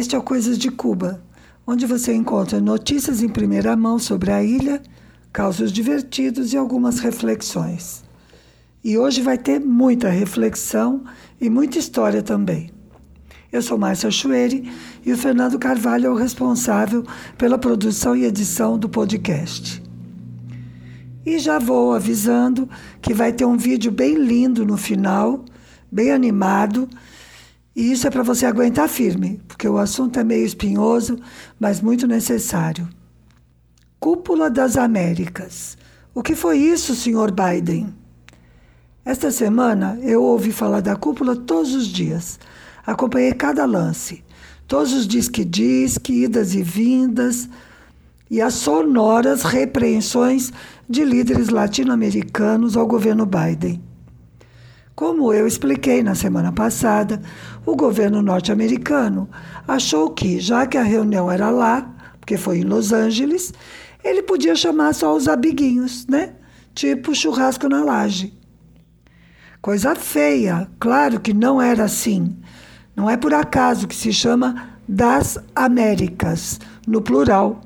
Este é o Coisas de Cuba, onde você encontra notícias em primeira mão sobre a ilha, causos divertidos e algumas reflexões. E hoje vai ter muita reflexão e muita história também. Eu sou Márcia Chueri e o Fernando Carvalho é o responsável pela produção e edição do podcast. E já vou avisando que vai ter um vídeo bem lindo no final, bem animado, e isso é para você aguentar firme, porque o assunto é meio espinhoso, mas muito necessário. Cúpula das Américas. O que foi isso, Sr. Biden? Esta semana eu ouvi falar da cúpula todos os dias Acompanhei cada lance, todos os diz que diz, que idas e vindas, e as sonoras repreensões de líderes latino-americanos ao governo Biden. Como eu expliquei na semana passada, o governo norte-americano achou que, já que a reunião era lá, porque foi em Los Angeles, ele podia chamar só os amiguinhos, né? Tipo churrasco na laje. Coisa feia, claro que não era assim. Não é por acaso que se chama das Américas, no plural.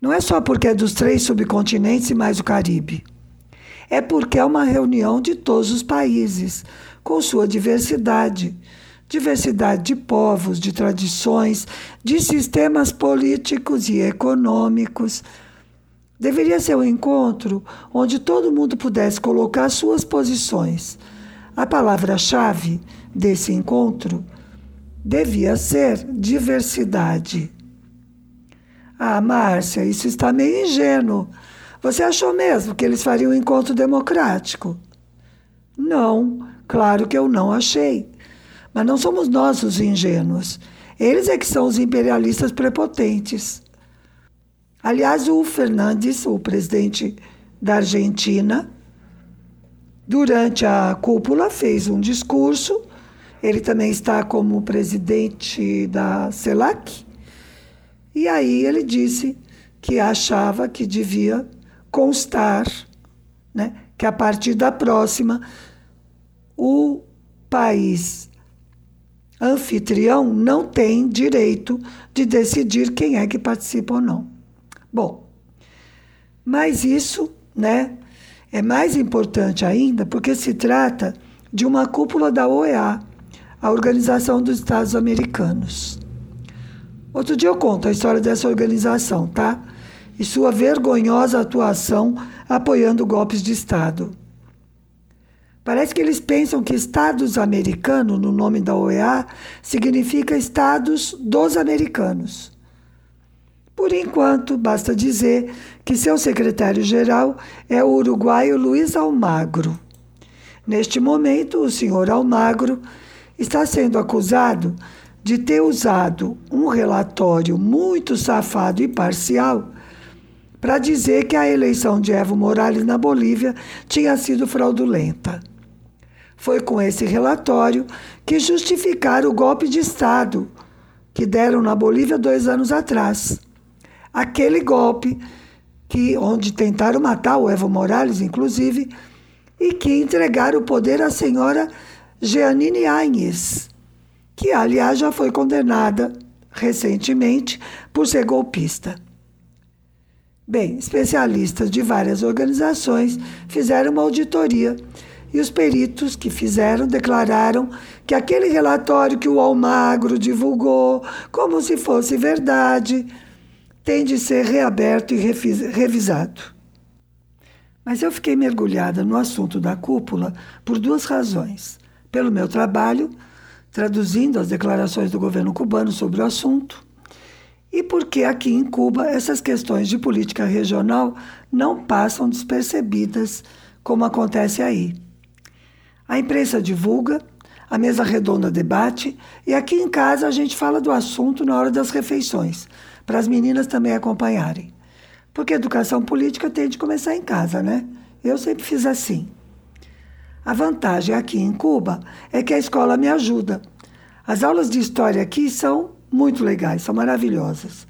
Não é só porque é dos três subcontinentes e mais o Caribe. É porque é uma reunião de todos os países, com sua diversidade. Diversidade de povos, de tradições, de sistemas políticos e econômicos. Deveria ser um encontro onde todo mundo pudesse colocar suas posições. A palavra-chave desse encontro devia ser diversidade. Ah, Márcia, isso está meio ingênuo. Você achou mesmo que eles fariam um encontro democrático? Não, claro que eu não achei. Mas não somos nós os ingênuos. Eles é que são os imperialistas prepotentes. Aliás, o Fernandes, o presidente da Argentina, durante a cúpula fez um discurso ele também está como presidente da CELAC. E aí ele disse que achava que devia constar né, que a partir da próxima o país anfitrião não tem direito de decidir quem é que participa ou não. Bom, mas isso, né, é mais importante ainda porque se trata de uma cúpula da OEA, a Organização dos Estados Americanos. Outro dia eu conto a história dessa organização, tá? E sua vergonhosa atuação apoiando golpes de Estado. Parece que eles pensam que Estados americanos, no nome da OEA, significa Estados dos americanos. Por enquanto, basta dizer que seu secretário-geral é o uruguaio Luiz Almagro. Neste momento, o senhor Almagro está sendo acusado de ter usado um relatório muito safado e parcial para dizer que a eleição de Evo Morales na Bolívia tinha sido fraudulenta. Foi com esse relatório que justificaram o golpe de Estado que deram na Bolívia dois anos atrás. Aquele golpe que onde tentaram matar o Evo Morales, inclusive, e que entregaram o poder à senhora Jeanine Áñez, que aliás já foi condenada recentemente por ser golpista. Bem, especialistas de várias organizações fizeram uma auditoria e os peritos que fizeram declararam que aquele relatório que o Almagro divulgou, como se fosse verdade, tem de ser reaberto e revisado. Mas eu fiquei mergulhada no assunto da cúpula por duas razões pelo meu trabalho, traduzindo as declarações do governo cubano sobre o assunto, e porque aqui em Cuba essas questões de política regional não passam despercebidas como acontece aí. A imprensa divulga, a mesa redonda debate e aqui em casa a gente fala do assunto na hora das refeições, para as meninas também acompanharem. Porque educação política tem de começar em casa, né? Eu sempre fiz assim. A vantagem aqui em Cuba é que a escola me ajuda. As aulas de história aqui são muito legais, são maravilhosas.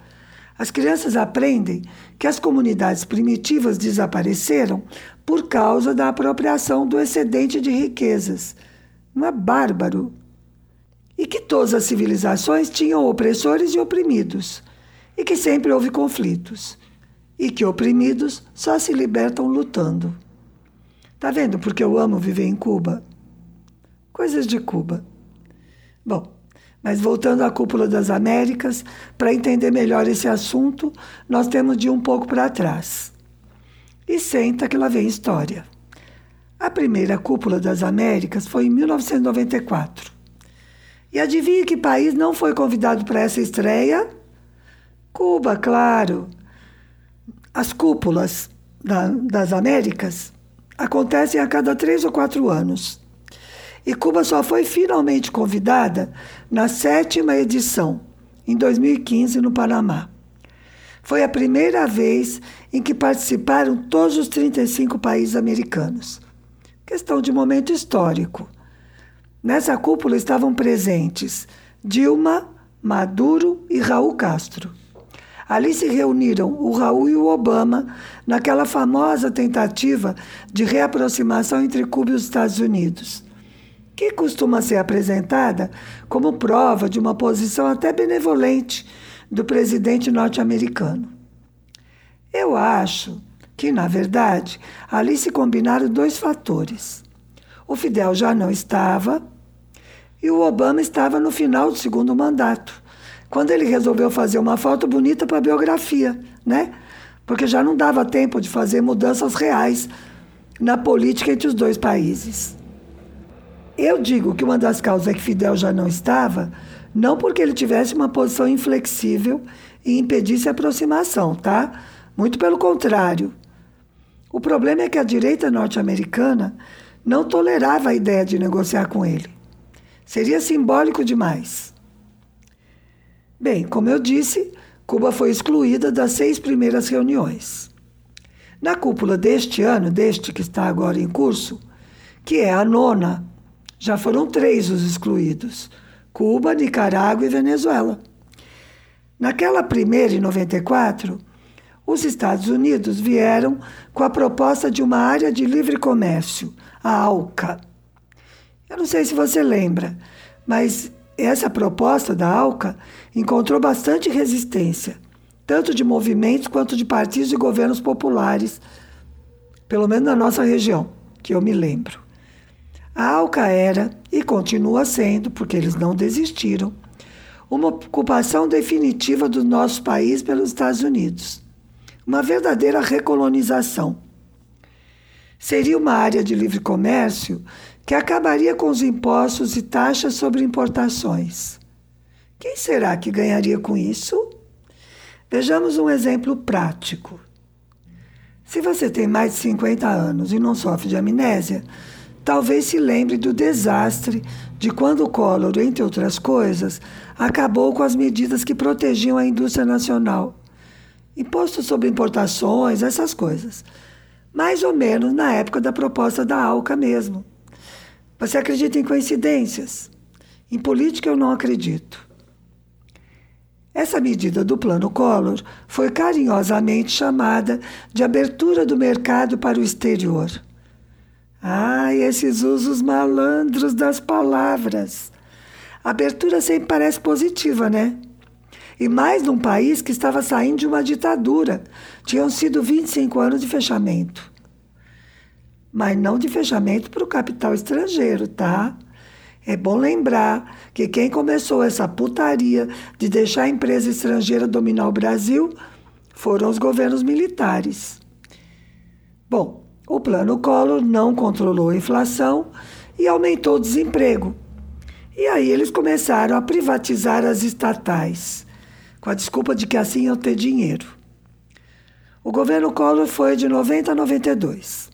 As crianças aprendem que as comunidades primitivas desapareceram por causa da apropriação do excedente de riquezas. Não é bárbaro? e que todas as civilizações tinham opressores e oprimidos, e que sempre houve conflitos, e que oprimidos só se libertam lutando. Tá vendo porque eu amo viver em Cuba? Coisas de Cuba. Bom, mas voltando à cúpula das Américas, para entender melhor esse assunto, nós temos de ir um pouco para trás. E senta que lá vem história. A primeira cúpula das Américas foi em 1994. E adivinha que país não foi convidado para essa estreia? Cuba, claro. As cúpulas da, das Américas acontecem a cada três ou quatro anos. E Cuba só foi finalmente convidada na sétima edição, em 2015, no Panamá. Foi a primeira vez em que participaram todos os 35 países americanos. Questão de momento histórico. Nessa cúpula estavam presentes Dilma, Maduro e Raul Castro. Ali se reuniram o Raul e o Obama naquela famosa tentativa de reaproximação entre Cuba e os Estados Unidos, que costuma ser apresentada como prova de uma posição até benevolente do presidente norte-americano. Eu acho que, na verdade, ali se combinaram dois fatores. O Fidel já não estava e o Obama estava no final do segundo mandato, quando ele resolveu fazer uma foto bonita para a biografia, né? Porque já não dava tempo de fazer mudanças reais na política entre os dois países. Eu digo que uma das causas é que Fidel já não estava, não porque ele tivesse uma posição inflexível e impedisse a aproximação, tá? Muito pelo contrário. O problema é que a direita norte-americana não tolerava a ideia de negociar com ele. Seria simbólico demais. Bem, como eu disse, Cuba foi excluída das seis primeiras reuniões. Na cúpula deste ano, deste que está agora em curso, que é a nona, já foram três os excluídos: Cuba, Nicarágua e Venezuela. Naquela primeira, em 94, os Estados Unidos vieram com a proposta de uma área de livre comércio, a ALCA. Eu não sei se você lembra, mas essa proposta da ALCA encontrou bastante resistência, tanto de movimentos quanto de partidos e governos populares, pelo menos na nossa região, que eu me lembro. A ALCA era, e continua sendo, porque eles não desistiram, uma ocupação definitiva do nosso país pelos Estados Unidos. Uma verdadeira recolonização. Seria uma área de livre comércio que acabaria com os impostos e taxas sobre importações. Quem será que ganharia com isso? Vejamos um exemplo prático. Se você tem mais de 50 anos e não sofre de amnésia, talvez se lembre do desastre de quando o Collor, entre outras coisas, acabou com as medidas que protegiam a indústria nacional. Imposto sobre importações, essas coisas. Mais ou menos na época da proposta da ALCA mesmo. Você acredita em coincidências? Em política eu não acredito. Essa medida do Plano Collor foi carinhosamente chamada de abertura do mercado para o exterior. Ai, esses usos malandros das palavras. abertura sempre parece positiva, né? E mais num país que estava saindo de uma ditadura. Tinham sido 25 anos de fechamento mas não de fechamento para o capital estrangeiro, tá? É bom lembrar que quem começou essa putaria de deixar a empresa estrangeira dominar o Brasil foram os governos militares. Bom, o plano Collor não controlou a inflação e aumentou o desemprego. E aí eles começaram a privatizar as estatais, com a desculpa de que assim iam ter dinheiro. O governo Collor foi de 90 a 92.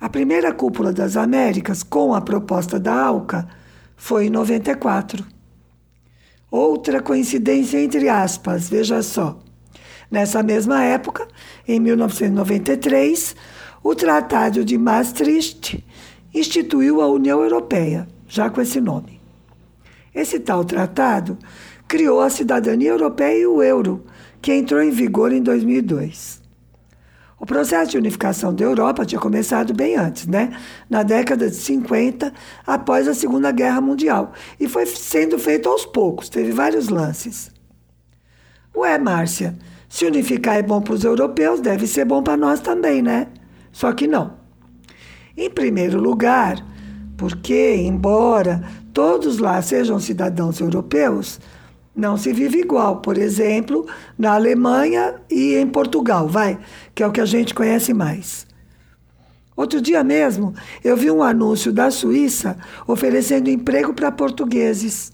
A primeira cúpula das Américas, com a proposta da ALCA, foi em 94. Outra coincidência entre aspas, veja só. Nessa mesma época, em 1993, o Tratado de Maastricht instituiu a União Europeia, já com esse nome. Esse tal tratado criou a cidadania europeia e o euro, que entrou em vigor em 2002. O processo de unificação da Europa tinha começado bem antes, né? Na década de 50, após a Segunda Guerra Mundial, e foi sendo feito aos poucos, teve vários lances. Ué, Márcia, se unificar é bom para os europeus, deve ser bom para nós também, né? Só que não. Em primeiro lugar, porque, embora todos lá sejam cidadãos europeus, não se vive igual, por exemplo, na Alemanha e em Portugal, vai, que é o que a gente conhece mais. Outro dia mesmo, eu vi um anúncio da Suíça oferecendo emprego para portugueses.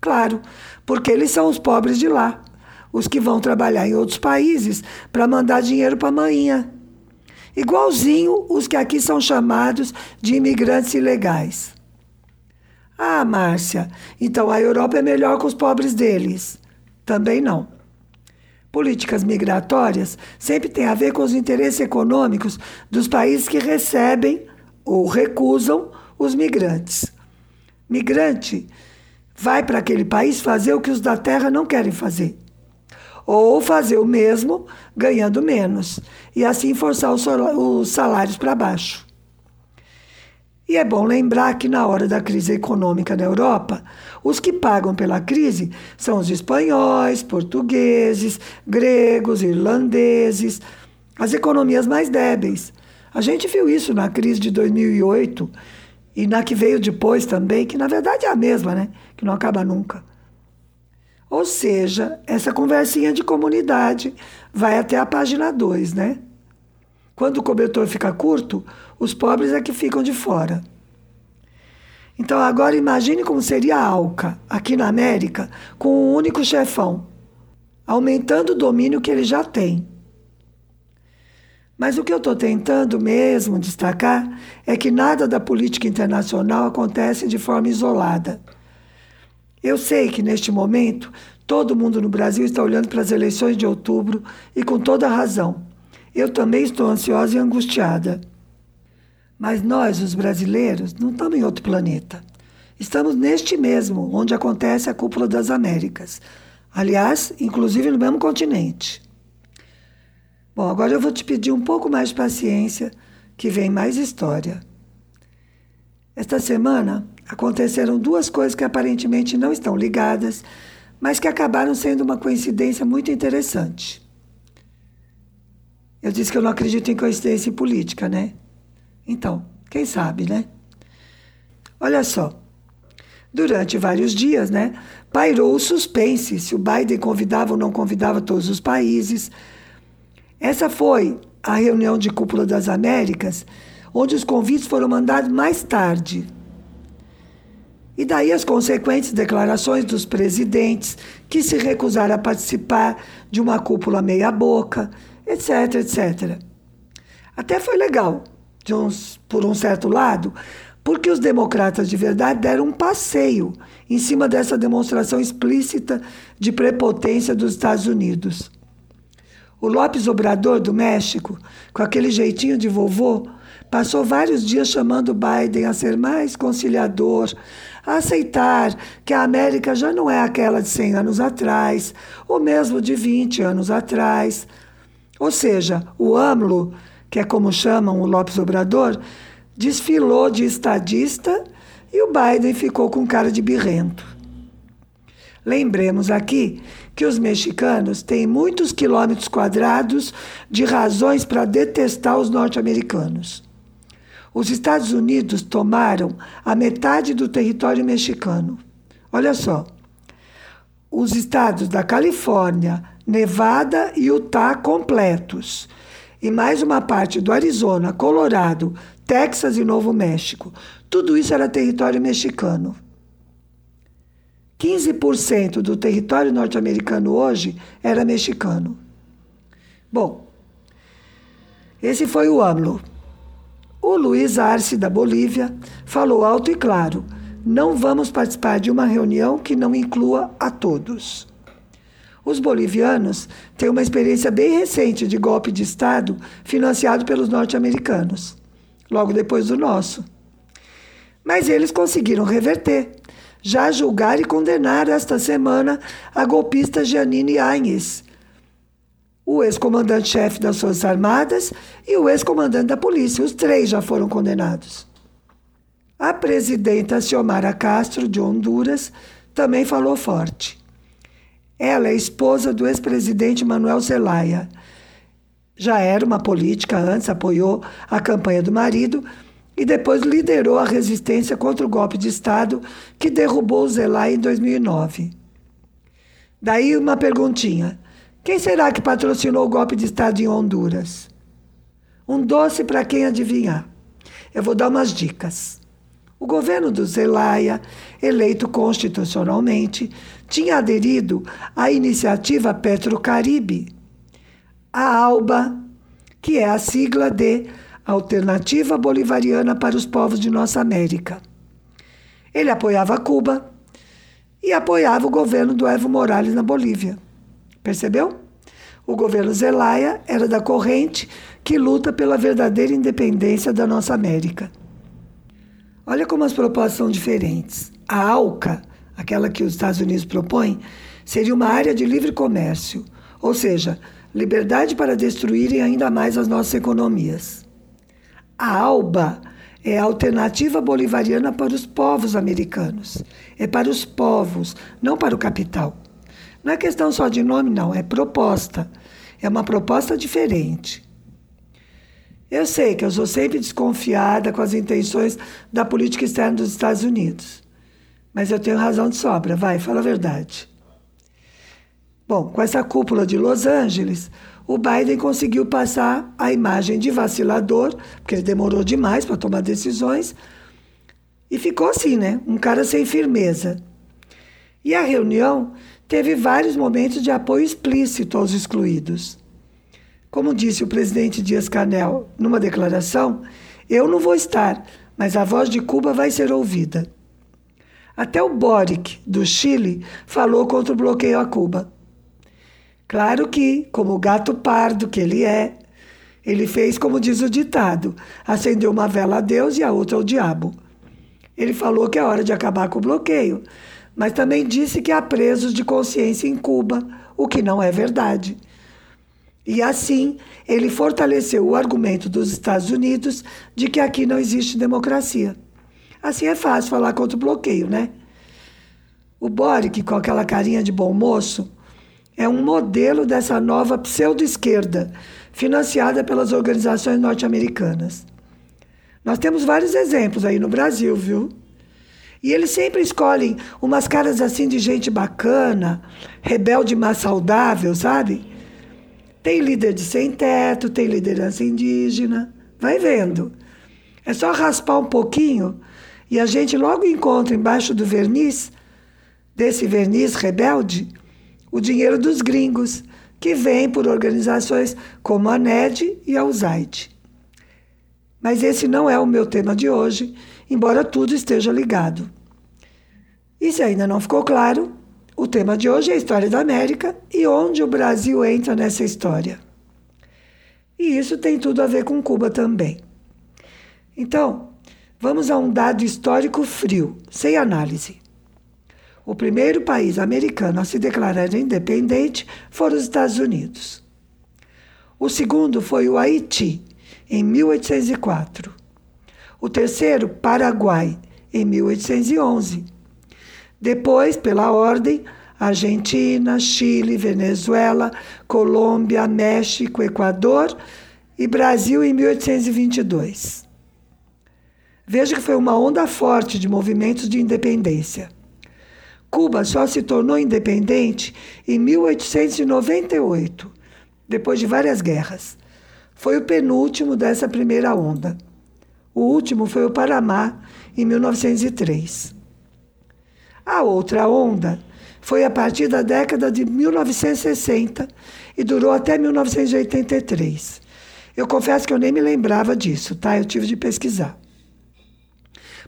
Claro, porque eles são os pobres de lá, os que vão trabalhar em outros países para mandar dinheiro para a manhinha. Igualzinho os que aqui são chamados de imigrantes ilegais. Ah, Márcia, então a Europa é melhor que os pobres deles. Também não. Políticas migratórias sempre têm a ver com os interesses econômicos dos países que recebem ou recusam os migrantes. Migrante vai para aquele país fazer o que os da terra não querem fazer. Ou fazer o mesmo ganhando menos. E assim forçar os salários para baixo. E é bom lembrar que na hora da crise econômica na Europa, os que pagam pela crise são os espanhóis, portugueses, gregos, irlandeses, as economias mais débeis. A gente viu isso na crise de 2008 e na que veio depois também, que na verdade é a mesma, né? Que não acaba nunca. Ou seja, essa conversinha de comunidade vai até a página 2, né? Quando o cobertor fica curto, os pobres é que ficam de fora. Então agora imagine como seria a Alca, aqui na América, com um único chefão, aumentando o domínio que ele já tem. Mas o que eu estou tentando mesmo destacar é que nada da política internacional acontece de forma isolada. Eu sei que neste momento todo mundo no Brasil está olhando para as eleições de outubro e com toda razão. Eu também estou ansiosa e angustiada. Mas nós, os brasileiros, não estamos em outro planeta. Estamos neste mesmo, onde acontece a Cúpula das Américas. Aliás, inclusive no mesmo continente. Bom, agora eu vou te pedir um pouco mais de paciência, que vem mais história. Esta semana aconteceram duas coisas que aparentemente não estão ligadas, mas que acabaram sendo uma coincidência muito interessante. Eu disse que eu não acredito em coincidência política, né? Então, quem sabe, né? Olha só. Durante vários dias, né, pairou o suspense se o Biden convidava ou não convidava todos os países. Essa foi a reunião de cúpula das Américas, onde os convites foram mandados mais tarde. E daí as consequentes declarações dos presidentes que se recusaram a participar de uma cúpula meia-boca, etc, etc. Até foi legal, uns, por um certo lado, porque os democratas de verdade deram um passeio em cima dessa demonstração explícita de prepotência dos Estados Unidos. O Lopes Obrador do México, com aquele jeitinho de vovô, passou vários dias chamando Biden a ser mais conciliador, a aceitar que a América já não é aquela de 100 anos atrás, ou mesmo de 20 anos atrás ou seja, o AMLO, que é como chamam o Lopes Obrador, desfilou de estadista e o Biden ficou com cara de birrento. Lembremos aqui que os mexicanos têm muitos quilômetros quadrados de razões para detestar os norte-americanos. Os Estados Unidos tomaram a metade do território mexicano. Olha só. Os estados da Califórnia, Nevada e Utah completos, e mais uma parte do Arizona, Colorado, Texas e Novo México. Tudo isso era território mexicano. 15% do território norte-americano hoje era mexicano. Bom, esse foi o AMLO. O Luiz Arce, da Bolívia, falou alto e claro: não vamos participar de uma reunião que não inclua a todos. Os bolivianos têm uma experiência bem recente de golpe de Estado financiado pelos norte-americanos, logo depois do nosso. Mas eles conseguiram reverter, já julgar e condenar esta semana a golpista Janine Áñez, o ex-comandante-chefe das Forças Armadas e o ex-comandante da polícia. Os três já foram condenados. A presidenta Xiomara Castro, de Honduras, também falou forte. Ela é esposa do ex-presidente Manuel Zelaya. Já era uma política antes, apoiou a campanha do marido e depois liderou a resistência contra o golpe de Estado que derrubou o Zelaya em 2009. Daí uma perguntinha. Quem será que patrocinou o golpe de Estado em Honduras? Um doce para quem adivinhar. Eu vou dar umas dicas. O governo do Zelaya, eleito constitucionalmente, tinha aderido à iniciativa Petrocaribe, a ALBA, que é a sigla de Alternativa Bolivariana para os Povos de Nossa América. Ele apoiava Cuba e apoiava o governo do Evo Morales na Bolívia. Percebeu? O governo Zelaya era da corrente que luta pela verdadeira independência da nossa América. Olha como as propostas são diferentes. A ALCA, aquela que os Estados Unidos propõem, seria uma área de livre comércio, ou seja, liberdade para destruírem ainda mais as nossas economias. A ALBA é a alternativa bolivariana para os povos americanos. É para os povos, não para o capital. Não é questão só de nome, não, é proposta. É uma proposta diferente. Eu sei que eu sou sempre desconfiada com as intenções da política externa dos Estados Unidos. Mas eu tenho razão de sobra, vai, fala a verdade. Bom, com essa cúpula de Los Angeles, o Biden conseguiu passar a imagem de vacilador, porque ele demorou demais para tomar decisões, e ficou assim, né? Um cara sem firmeza. E a reunião teve vários momentos de apoio explícito aos excluídos. Como disse o presidente Dias Canel numa declaração, eu não vou estar, mas a voz de Cuba vai ser ouvida. Até o Boric, do Chile, falou contra o bloqueio a Cuba. Claro que, como gato pardo que ele é, ele fez como diz o ditado: acendeu uma vela a Deus e a outra ao diabo. Ele falou que é hora de acabar com o bloqueio, mas também disse que há presos de consciência em Cuba, o que não é verdade. E assim, ele fortaleceu o argumento dos Estados Unidos de que aqui não existe democracia. Assim é fácil falar contra o bloqueio, né? O Boric, com aquela carinha de bom moço, é um modelo dessa nova pseudo-esquerda, financiada pelas organizações norte-americanas. Nós temos vários exemplos aí no Brasil, viu? E eles sempre escolhem umas caras assim de gente bacana, rebelde mas saudável, sabe? Tem líder de sem teto, tem liderança indígena. Vai vendo. É só raspar um pouquinho e a gente logo encontra embaixo do verniz, desse verniz rebelde, o dinheiro dos gringos, que vem por organizações como a NED e a USAID. Mas esse não é o meu tema de hoje embora tudo esteja ligado. E se ainda não ficou claro, o tema de hoje é a história da América e onde o Brasil entra nessa história. E isso tem tudo a ver com Cuba também. Então, vamos a um dado histórico frio, sem análise. O primeiro país americano a se declarar independente foram os Estados Unidos. O segundo foi o Haiti, em 1804 o terceiro, Paraguai, em 1811. Depois, pela ordem, Argentina, Chile, Venezuela, Colômbia, México, Equador e Brasil em 1822. Veja que foi uma onda forte de movimentos de independência. Cuba só se tornou independente em 1898, depois de várias guerras. Foi o penúltimo dessa primeira onda. O último foi o Paramá, em 1903. A outra onda foi a partir da década de 1960 e durou até 1983. Eu confesso que eu nem me lembrava disso, tá? Eu tive de pesquisar.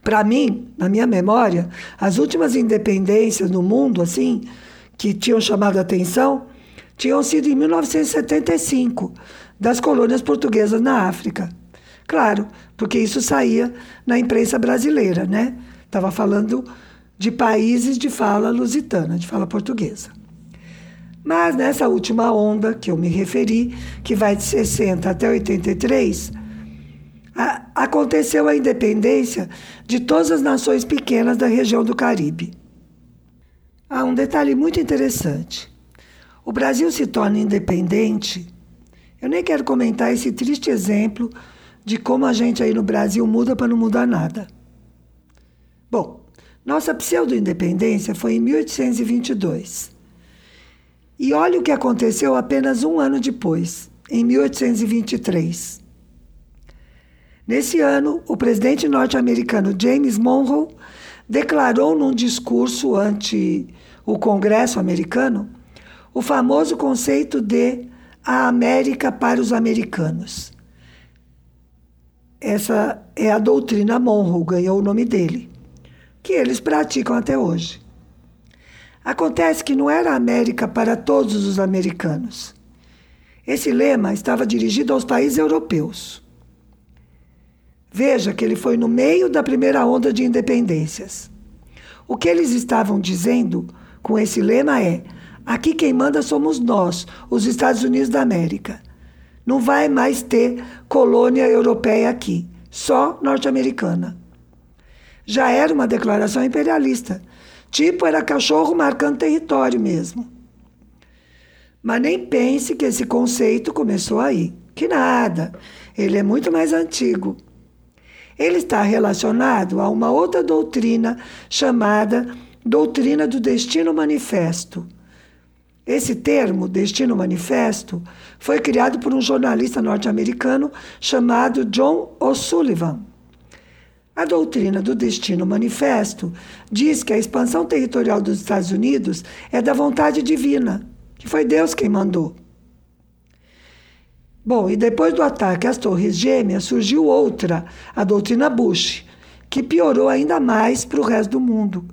Para mim, na minha memória, as últimas independências no mundo, assim, que tinham chamado a atenção, tinham sido em 1975, das colônias portuguesas na África. Claro, porque isso saía na imprensa brasileira, né? Estava falando de países de fala lusitana, de fala portuguesa. Mas nessa última onda que eu me referi, que vai de 60 até 83, a, aconteceu a independência de todas as nações pequenas da região do Caribe. Há um detalhe muito interessante. O Brasil se torna independente. Eu nem quero comentar esse triste exemplo de como a gente aí no Brasil muda para não mudar nada. Bom, nossa pseudo-independência foi em 1822. E olha o que aconteceu apenas um ano depois, em 1823. Nesse ano, o presidente norte-americano James Monroe declarou num discurso ante o Congresso americano o famoso conceito de a América para os americanos. Essa é a doutrina Monroe, ganhou o nome dele, que eles praticam até hoje. Acontece que não era América para todos os americanos. Esse lema estava dirigido aos países europeus. Veja que ele foi no meio da primeira onda de independências. O que eles estavam dizendo com esse lema é: aqui quem manda somos nós, os Estados Unidos da América. Não vai mais ter colônia europeia aqui, só norte-americana. Já era uma declaração imperialista Tipo, era cachorro marcando território mesmo. Mas nem pense que esse conceito começou aí. Que nada. Ele é muito mais antigo. Ele está relacionado a uma outra doutrina chamada Doutrina do Destino Manifesto. Esse termo, Destino Manifesto, foi criado por um jornalista norte-americano chamado John O'Sullivan. A doutrina do destino manifesto diz que a expansão territorial dos Estados Unidos é da vontade divina, que foi Deus quem mandou. Bom, e depois do ataque às Torres Gêmeas surgiu outra, a doutrina Bush, que piorou ainda mais para o resto do mundo.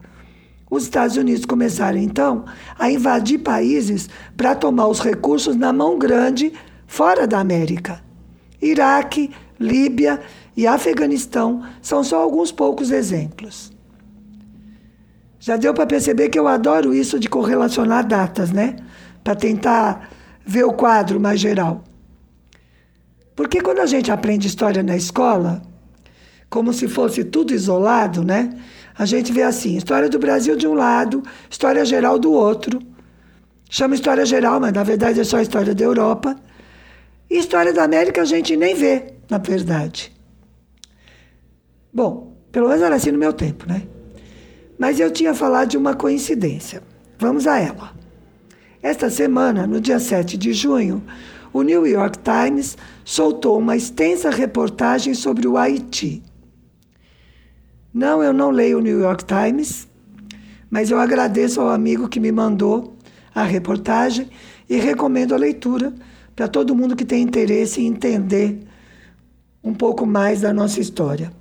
Os Estados Unidos começaram então a invadir países para tomar os recursos na mão grande fora da América. Iraque, Líbia e Afeganistão são só alguns poucos exemplos. Já deu para perceber que eu adoro isso de correlacionar datas, né? Para tentar ver o quadro mais geral. Porque quando a gente aprende história na escola, como se fosse tudo isolado, né? A gente vê assim, história do Brasil de um lado, história geral do outro. Chama história geral, mas na verdade é só história da Europa. E história da América a gente nem vê, na verdade. Bom, pelo menos era assim no meu tempo, né? Mas eu tinha falado de uma coincidência. Vamos a ela. Esta semana, no dia 7 de junho, o New York Times soltou uma extensa reportagem sobre o Haiti. Não, eu não leio o New York Times, mas eu agradeço ao amigo que me mandou a reportagem e recomendo a leitura para todo mundo que tem interesse em entender um pouco mais da nossa história.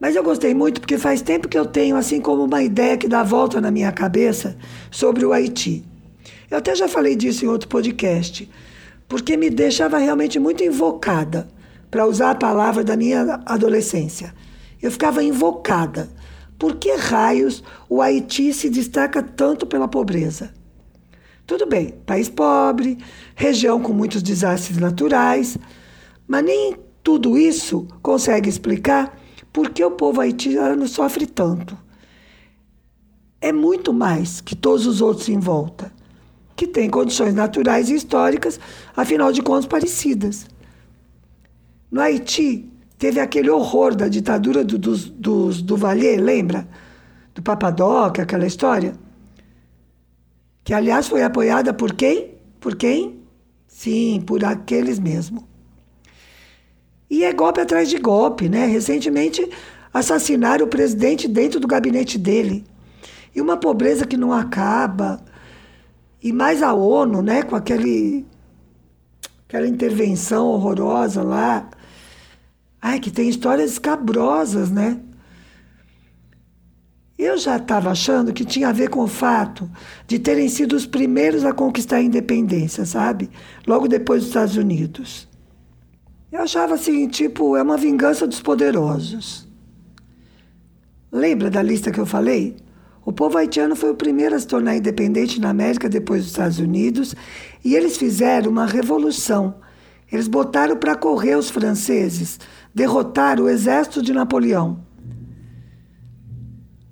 Mas eu gostei muito porque faz tempo que eu tenho assim como uma ideia que dá volta na minha cabeça sobre o Haiti. Eu até já falei disso em outro podcast, porque me deixava realmente muito invocada, para usar a palavra da minha adolescência. Eu ficava invocada. Por que raios o Haiti se destaca tanto pela pobreza? Tudo bem, país pobre, região com muitos desastres naturais, mas nem tudo isso consegue explicar por que o povo haitiano sofre tanto? É muito mais que todos os outros em volta, que têm condições naturais e históricas, afinal de contas, parecidas. No Haiti, teve aquele horror da ditadura do, dos, dos Duvalier, lembra? Do Papadoc, aquela história? Que, aliás, foi apoiada por quem? Por quem? Sim, por aqueles mesmo. E é golpe atrás de golpe, né? Recentemente assassinaram o presidente dentro do gabinete dele. E uma pobreza que não acaba. E mais a ONU, né, com aquele aquela intervenção horrorosa lá. Ai, que tem histórias escabrosas, né? Eu já estava achando que tinha a ver com o fato de terem sido os primeiros a conquistar a independência, sabe? Logo depois dos Estados Unidos. Eu achava assim, tipo, é uma vingança dos poderosos. Lembra da lista que eu falei? O povo haitiano foi o primeiro a se tornar independente na América depois dos Estados Unidos e eles fizeram uma revolução. Eles botaram para correr os franceses, derrotaram o exército de Napoleão.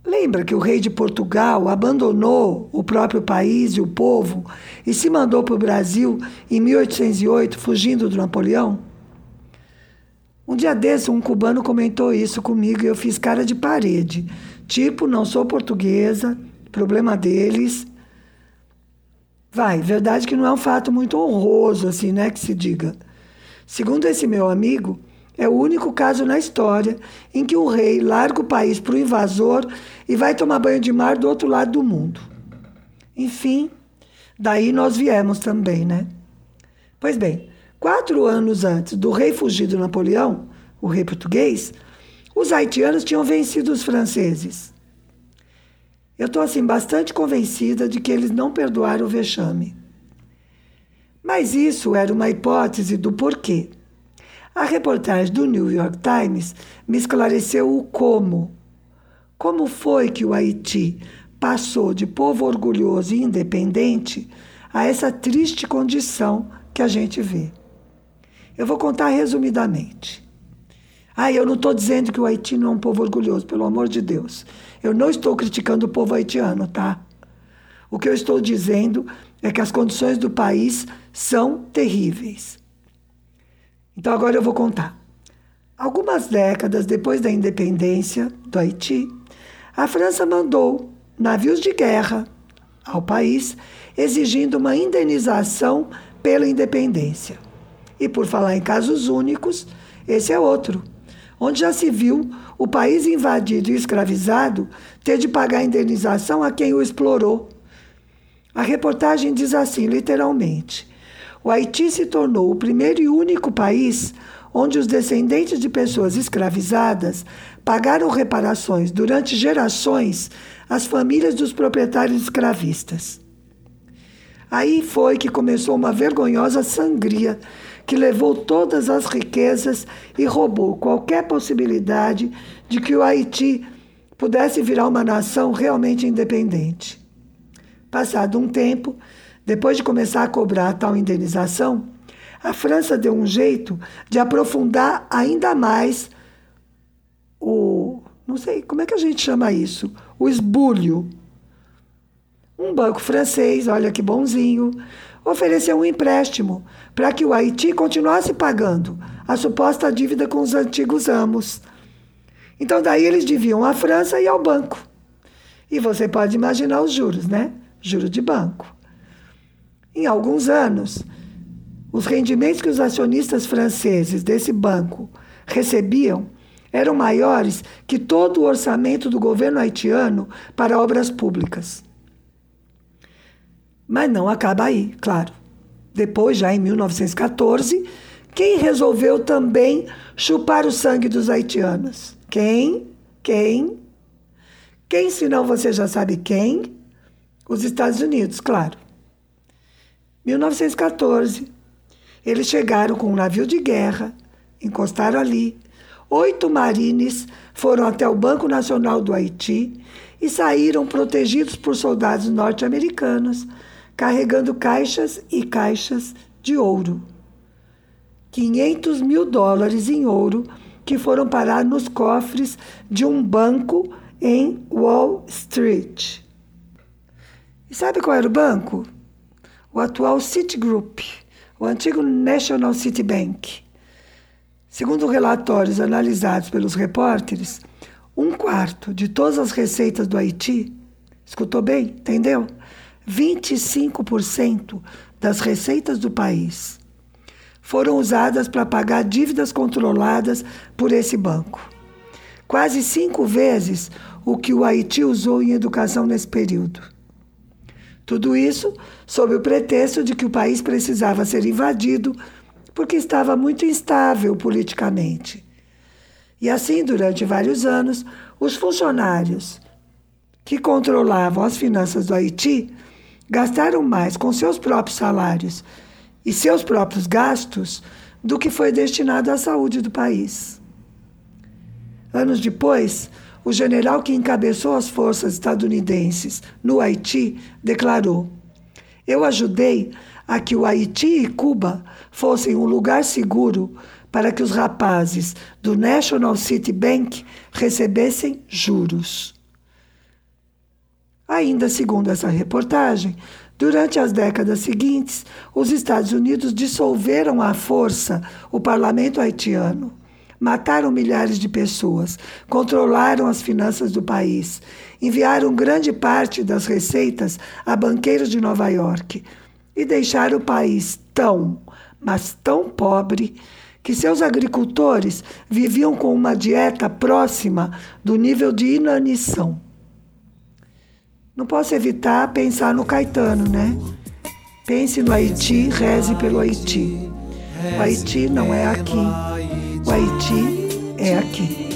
Lembra que o rei de Portugal abandonou o próprio país e o povo e se mandou para o Brasil em 1808, fugindo do Napoleão? Um dia desse, um cubano comentou isso comigo e eu fiz cara de parede. Tipo, não sou portuguesa, problema deles. Vai, verdade que não é um fato muito honroso, assim, né, que se diga. Segundo esse meu amigo, é o único caso na história em que o rei larga o país para o invasor e vai tomar banho de mar do outro lado do mundo. Enfim, daí nós viemos também, né? Pois bem, quatro anos antes do rei fugido Napoleão, o rei português, os haitianos tinham vencido os franceses. Eu estou assim bastante convencida de que eles não perdoaram o vexame. Mas isso era uma hipótese do porquê. A reportagem do New York Times me esclareceu o como. Como foi que o Haiti passou de povo orgulhoso e independente a essa triste condição que a gente vê? Eu vou contar resumidamente. Ah, eu não estou dizendo que o Haiti não é um povo orgulhoso, pelo amor de Deus. Eu não estou criticando o povo haitiano, tá? O que eu estou dizendo é que as condições do país são terríveis. Então agora eu vou contar. Algumas décadas depois da independência do Haiti, a França mandou navios de guerra ao país exigindo uma indenização pela independência. E por falar em casos únicos, esse é outro onde já se viu o país invadido e escravizado ter de pagar indenização a quem o explorou. A reportagem diz assim, literalmente: o Haiti se tornou o primeiro e único país onde os descendentes de pessoas escravizadas pagaram reparações durante gerações às famílias dos proprietários escravistas. Aí foi que começou uma vergonhosa sangria que levou todas as riquezas e roubou qualquer possibilidade de que o Haiti pudesse virar uma nação realmente independente. Passado um tempo, depois de começar a cobrar tal indenização, a França deu um jeito de aprofundar ainda mais o. Não sei, como é que a gente chama isso? O esbulho. Um banco francês, olha que bonzinho, ofereceu um empréstimo para que o Haiti continuasse pagando a suposta dívida com os antigos amos. Então, daí eles deviam à França e ao banco. E você pode imaginar os juros, né? Juros de banco. Em alguns anos, os rendimentos que os acionistas franceses desse banco recebiam eram maiores que todo o orçamento do governo haitiano para obras públicas. Mas não acaba aí, claro. Depois, já em 1914, quem resolveu também chupar o sangue dos haitianos? Quem? Quem? Quem, se não você já sabe quem? Os Estados Unidos, claro. 1914, eles chegaram com um navio de guerra, encostaram ali. Oito marines foram até o Banco Nacional do Haiti e saíram protegidos por soldados norte-americanos carregando caixas e caixas de ouro. 500 mil dólares em ouro que foram parar nos cofres de um banco em Wall Street. E sabe qual era o banco? O atual Citigroup, o antigo National City Bank. Segundo relatórios analisados pelos repórteres, um quarto de todas as receitas do Haiti, escutou bem? Entendeu? 25% das receitas do país foram usadas para pagar dívidas controladas por esse banco. Quase cinco vezes o que o Haiti usou em educação nesse período. Tudo isso sob o pretexto de que o país precisava ser invadido porque estava muito instável politicamente. E assim, durante vários anos, os funcionários que controlavam as finanças do Haiti gastaram mais com seus próprios salários e seus próprios gastos do que foi destinado à saúde do país. Anos depois, o general que encabeçou as forças estadunidenses no Haiti declarou: Eu ajudei a que o Haiti e Cuba fossem um lugar seguro para que os rapazes do National City Bank recebessem juros. Ainda segundo essa reportagem, durante as décadas seguintes, os Estados Unidos dissolveram à força o parlamento haitiano mataram milhares de pessoas, controlaram as finanças do país, enviaram grande parte das receitas a banqueiros de Nova York e deixaram o país tão, mas tão pobre que seus agricultores viviam com uma dieta próxima do nível de inanição. Não posso evitar pensar no Caetano, né? Pense no Haiti, reze pelo Haiti. O Haiti não é aqui. O Haiti é aqui.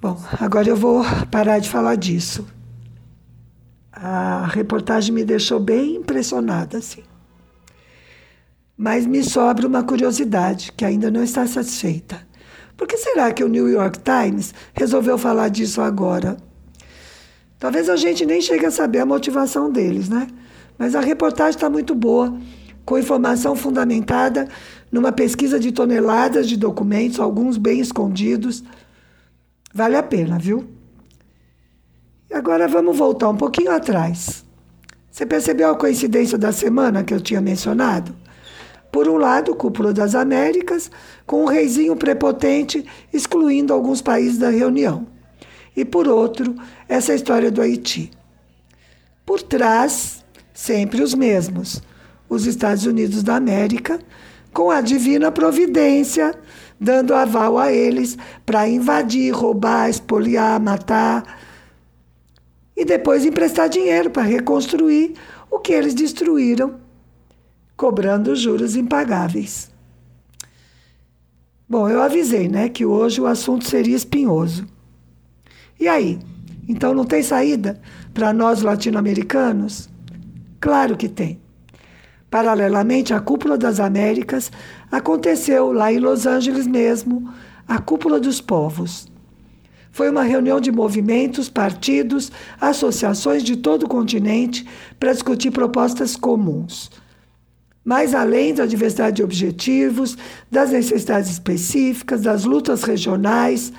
Bom, agora eu vou parar de falar disso. A reportagem me deixou bem impressionada, assim. Mas me sobra uma curiosidade que ainda não está satisfeita. Por que será que o New York Times resolveu falar disso agora? Talvez a gente nem chegue a saber a motivação deles, né? Mas a reportagem está muito boa, com informação fundamentada numa pesquisa de toneladas de documentos, alguns bem escondidos. Vale a pena, viu? Agora vamos voltar um pouquinho atrás. Você percebeu a coincidência da semana que eu tinha mencionado? Por um lado, Cúpula das Américas, com um reizinho prepotente excluindo alguns países da reunião. E por outro, essa história do Haiti. Por trás, sempre os mesmos: os Estados Unidos da América, com a divina providência, dando aval a eles para invadir, roubar, espoliar, matar. E depois emprestar dinheiro para reconstruir o que eles destruíram cobrando juros impagáveis. Bom, eu avisei, né, que hoje o assunto seria espinhoso. E aí? Então não tem saída para nós latino-americanos? Claro que tem. Paralelamente à Cúpula das Américas, aconteceu lá em Los Angeles mesmo a Cúpula dos Povos. Foi uma reunião de movimentos, partidos, associações de todo o continente para discutir propostas comuns mas além da diversidade de objetivos, das necessidades específicas, das lutas regionais,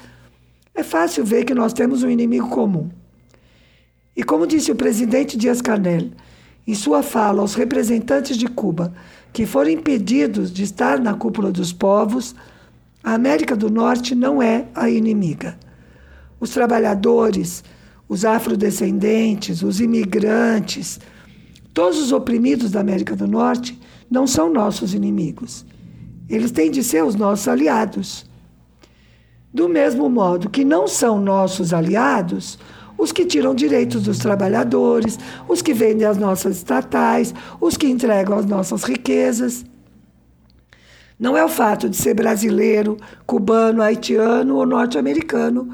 é fácil ver que nós temos um inimigo comum. E como disse o presidente Dias-Canel em sua fala aos representantes de Cuba, que foram impedidos de estar na cúpula dos povos, a América do Norte não é a inimiga. Os trabalhadores, os afrodescendentes, os imigrantes, todos os oprimidos da América do Norte não são nossos inimigos. Eles têm de ser os nossos aliados. Do mesmo modo que não são nossos aliados os que tiram direitos dos trabalhadores, os que vendem as nossas estatais, os que entregam as nossas riquezas. Não é o fato de ser brasileiro, cubano, haitiano ou norte-americano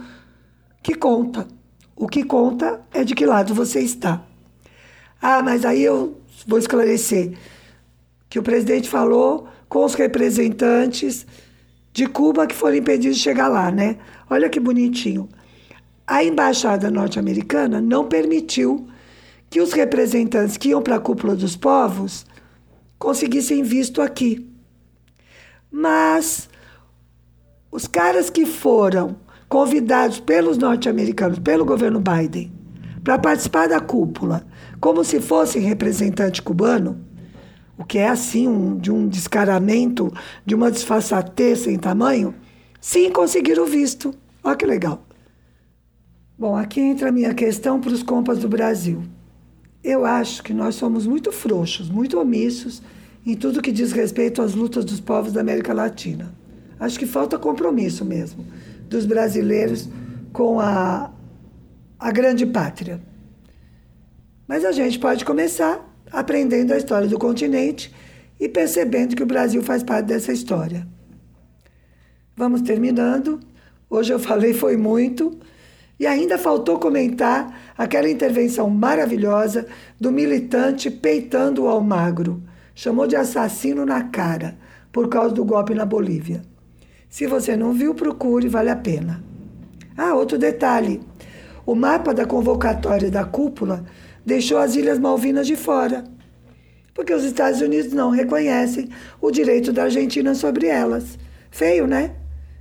que conta. O que conta é de que lado você está. Ah, mas aí eu vou esclarecer que o presidente falou com os representantes de Cuba que foram impedidos de chegar lá, né? Olha que bonitinho. A embaixada norte-americana não permitiu que os representantes que iam para a cúpula dos povos conseguissem visto aqui. Mas os caras que foram convidados pelos norte-americanos, pelo governo Biden, para participar da cúpula, como se fossem representante cubano, o que é assim um, de um descaramento, de uma disfarçatez sem tamanho, sim conseguiram o visto. Olha que legal. Bom, aqui entra a minha questão para os compas do Brasil. Eu acho que nós somos muito frouxos, muito omissos em tudo que diz respeito às lutas dos povos da América Latina. Acho que falta compromisso mesmo dos brasileiros com a, a grande pátria. Mas a gente pode começar aprendendo a história do continente e percebendo que o Brasil faz parte dessa história. Vamos terminando. Hoje eu falei foi muito. E ainda faltou comentar aquela intervenção maravilhosa do militante peitando o Almagro. Chamou de assassino na cara por causa do golpe na Bolívia. Se você não viu, procure, vale a pena. Ah, outro detalhe: o mapa da convocatória da cúpula deixou as Ilhas Malvinas de fora, porque os Estados Unidos não reconhecem o direito da Argentina sobre elas. Feio, né?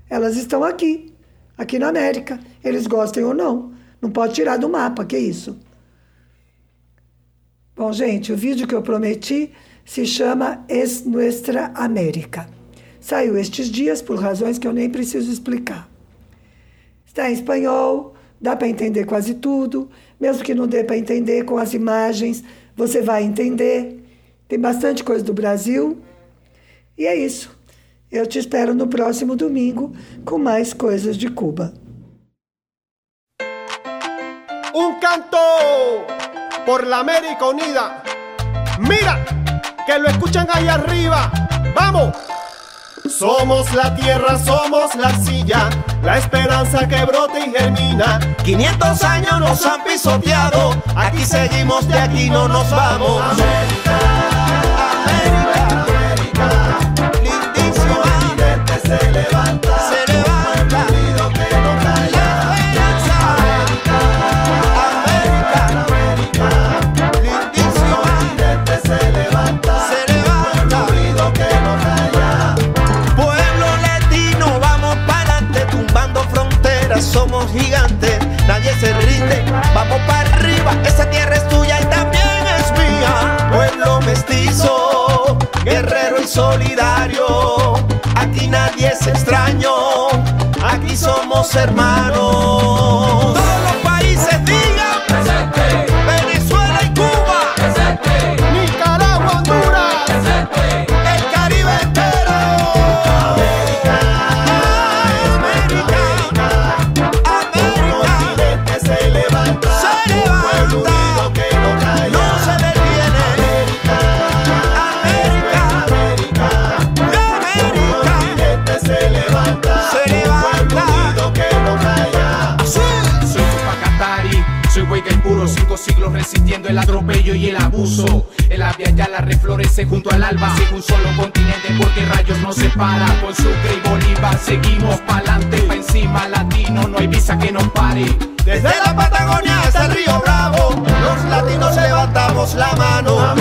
Elas estão aqui, aqui na América, eles gostem ou não. Não pode tirar do mapa, que isso? Bom, gente, o vídeo que eu prometi se chama Es Nuestra América. Saiu estes dias por razões que eu nem preciso explicar. Está em espanhol, dá para entender quase tudo, mesmo que não dê para entender com as imagens, você vai entender. Tem bastante coisa do Brasil. E é isso. Eu te espero no próximo domingo com mais coisas de Cuba. Un canto por la América Unida. Mira, que lo escuchan ahí arriba. ¡Vamos! Somos la tierra, somos la silla, la esperanza que brota y germina. 500 años nos han pisoteado, aquí seguimos, de aquí no nos vamos. América, América, América, lindísima, se levanta, se levanta, somos gigantes, nadie se rinde, vamos para arriba, esa tierra es tuya y también es mía. Pueblo mestizo, guerrero y solidario, aquí nadie es extraño, aquí somos hermanos. Separa. Con Sucre y Bolívar seguimos pa'lante, pa' encima latino, no hay visa que nos pare. Desde la Patagonia hasta el río Bravo, los latinos levantamos la mano.